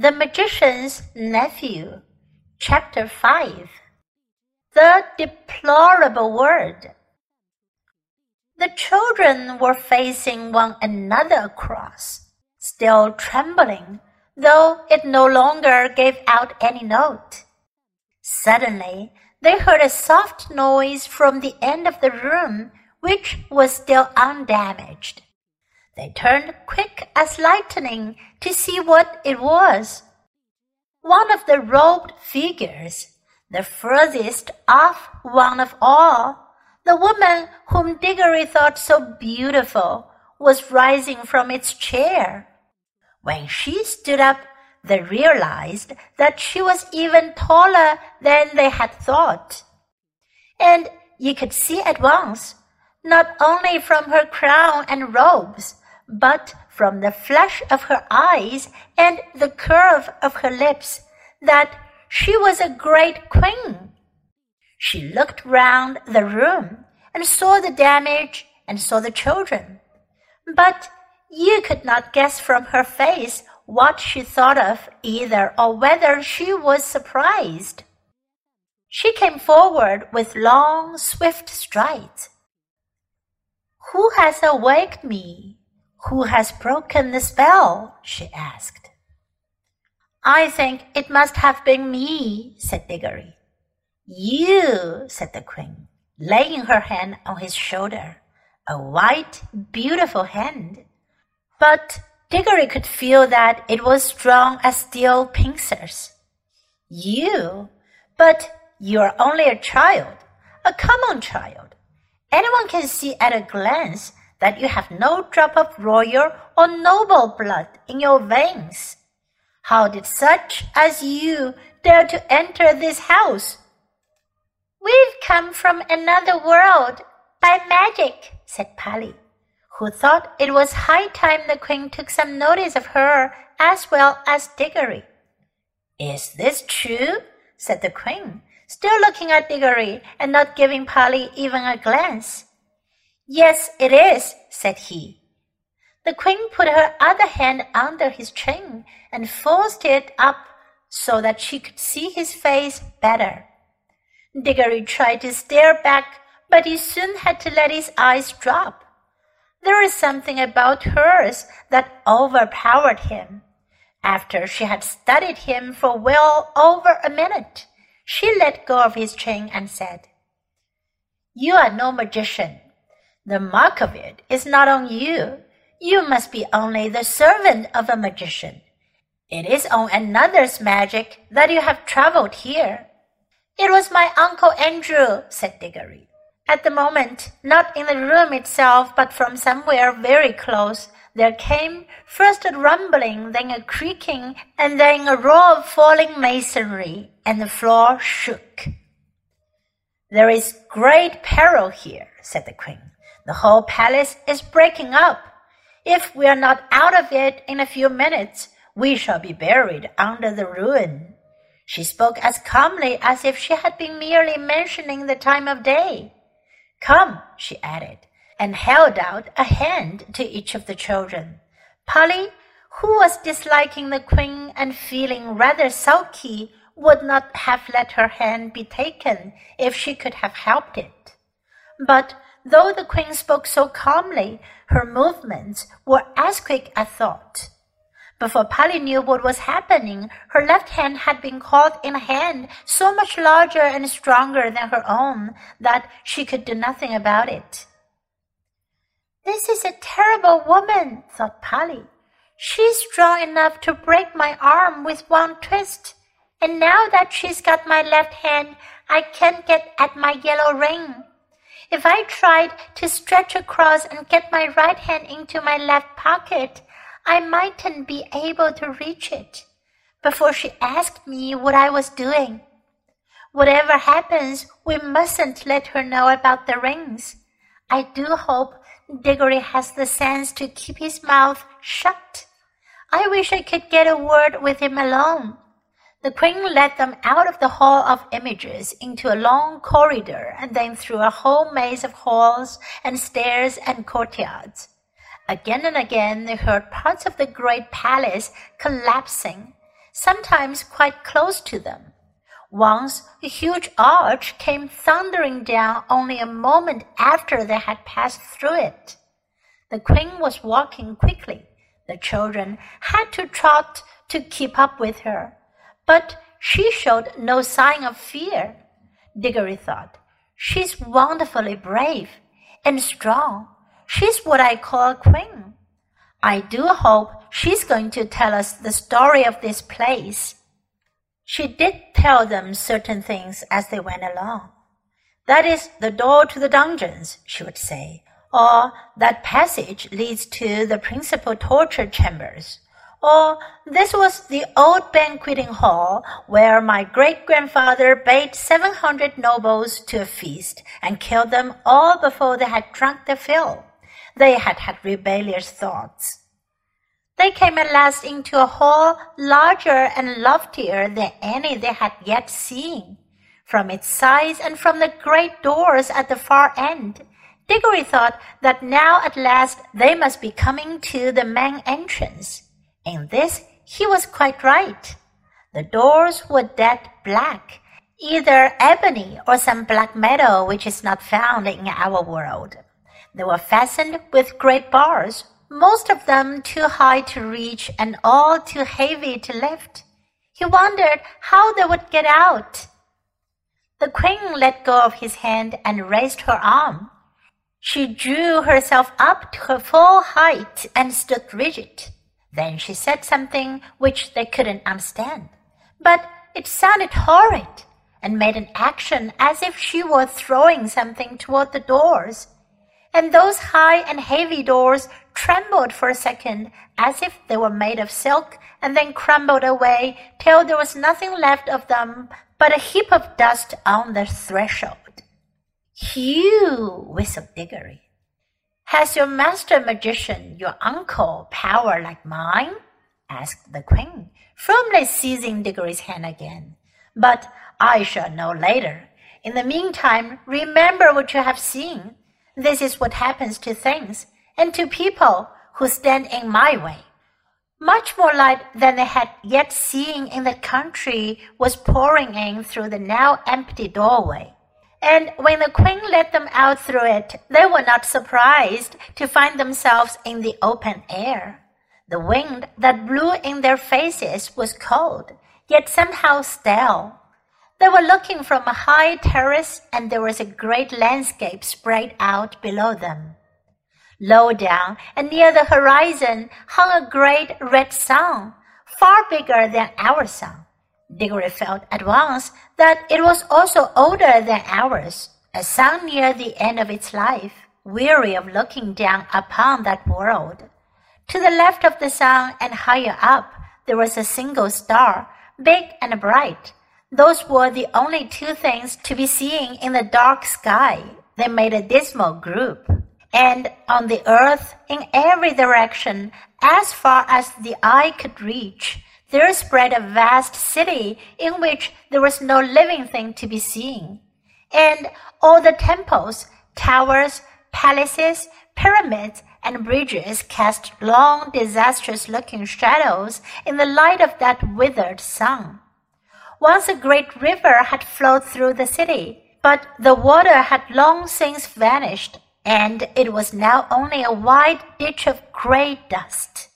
The Magician's Nephew, Chapter 5 The Deplorable Word. The children were facing one another across, still trembling, though it no longer gave out any note. Suddenly, they heard a soft noise from the end of the room, which was still undamaged. They turned quick as lightning to see what it was. One of the robed figures, the furthest off one of all, the woman whom Diggory thought so beautiful, was rising from its chair. When she stood up, they realized that she was even taller than they had thought. And you could see at once, not only from her crown and robes, but from the flash of her eyes and the curve of her lips that she was a great queen. She looked round the room and saw the damage and saw the children. But you could not guess from her face what she thought of either or whether she was surprised. She came forward with long, swift strides. Who has awaked me? Who has broken the spell? she asked. I think it must have been me, said Diggory. You, said the queen, laying her hand on his shoulder, a white, beautiful hand. But Diggory could feel that it was strong as steel pincers. You, but you are only a child, a common child. Anyone can see at a glance that you have no drop of royal or noble blood in your veins. How did such as you dare to enter this house? We've come from another world by magic, said Polly, who thought it was high time the queen took some notice of her as well as Diggory. Is this true? said the queen, still looking at Diggory and not giving Polly even a glance. Yes, it is, said he. The queen put her other hand under his chin and forced it up so that she could see his face better. Diggory tried to stare back, but he soon had to let his eyes drop. There was something about hers that overpowered him. After she had studied him for well over a minute, she let go of his chin and said, You are no magician. The mark of it is not on you. You must be only the servant of a magician. It is on another's magic that you have traveled here. It was my Uncle Andrew, said Diggory. At the moment, not in the room itself, but from somewhere very close, there came first a rumbling, then a creaking, and then a roar of falling masonry, and the floor shook. There is great peril here, said the queen. The whole palace is breaking up. If we are not out of it in a few minutes, we shall be buried under the ruin. She spoke as calmly as if she had been merely mentioning the time of day. Come, she added, and held out a hand to each of the children. Polly, who was disliking the queen and feeling rather sulky, would not have let her hand be taken if she could have helped it. But though the queen spoke so calmly, her movements were as quick as thought. Before Polly knew what was happening, her left hand had been caught in a hand so much larger and stronger than her own that she could do nothing about it. This is a terrible woman, thought Polly. She's strong enough to break my arm with one twist, and now that she's got my left hand, I can't get at my yellow ring. If I tried to stretch across and get my right hand into my left pocket, I mightn't be able to reach it before she asked me what I was doing. Whatever happens, we mustn't let her know about the rings. I do hope Diggory has the sense to keep his mouth shut. I wish I could get a word with him alone. The queen led them out of the hall of images into a long corridor and then through a whole maze of halls and stairs and courtyards. Again and again they heard parts of the great palace collapsing. sometimes quite close to them. Once a huge arch came thundering down only a moment after they had passed through it. The queen was walking quickly. The children had to trot to keep up with her, but she showed no sign of fear. Diggory thought, She's wonderfully brave and strong. She's what I call a queen. I do hope she's going to tell us the story of this place. She did tell them certain things as they went along. That is the door to the dungeons, she would say, or that passage leads to the principal torture chambers, or this was the old banqueting hall where my great grandfather bade seven hundred nobles to a feast and killed them all before they had drunk their fill. They had had rebellious thoughts. They came at last into a hall larger and loftier than any they had yet seen. From its size and from the great doors at the far end, Diggory thought that now at last they must be coming to the main entrance. In this he was quite right. The doors were dead black, either ebony or some black metal which is not found in our world. They were fastened with great bars most of them too high to reach and all too heavy to lift. He wondered how they would get out. The queen let go of his hand and raised her arm. She drew herself up to her full height and stood rigid. Then she said something which they couldn't understand, but it sounded horrid and made an action as if she were throwing something toward the doors and those high and heavy doors trembled for a second as if they were made of silk and then crumbled away till there was nothing left of them but a heap of dust on the threshold. Hugh, whistled Diggory. Has your master magician, your uncle, power like mine? asked the queen, firmly seizing Diggory's hand again. But I shall know later. In the meantime, remember what you have seen this is what happens to things and to people who stand in my way. Much more light than they had yet seen in the country was pouring in through the now empty doorway. And when the queen let them out through it, they were not surprised to find themselves in the open air. The wind that blew in their faces was cold, yet somehow stale. They were looking from a high terrace, and there was a great landscape spread out below them. Low down and near the horizon hung a great red sun, far bigger than our sun. Diggory felt at once that it was also older than ours, a sun near the end of its life, weary of looking down upon that world. To the left of the sun and higher up, there was a single star, big and bright those were the only two things to be seen in the dark sky. They made a dismal group. And on the earth, in every direction, as far as the eye could reach, there spread a vast city in which there was no living thing to be seen. And all the temples, towers, palaces, pyramids, and bridges cast long, disastrous looking shadows in the light of that withered sun. Once a great river had flowed through the city, but the water had long since vanished, and it was now only a wide ditch of gray dust.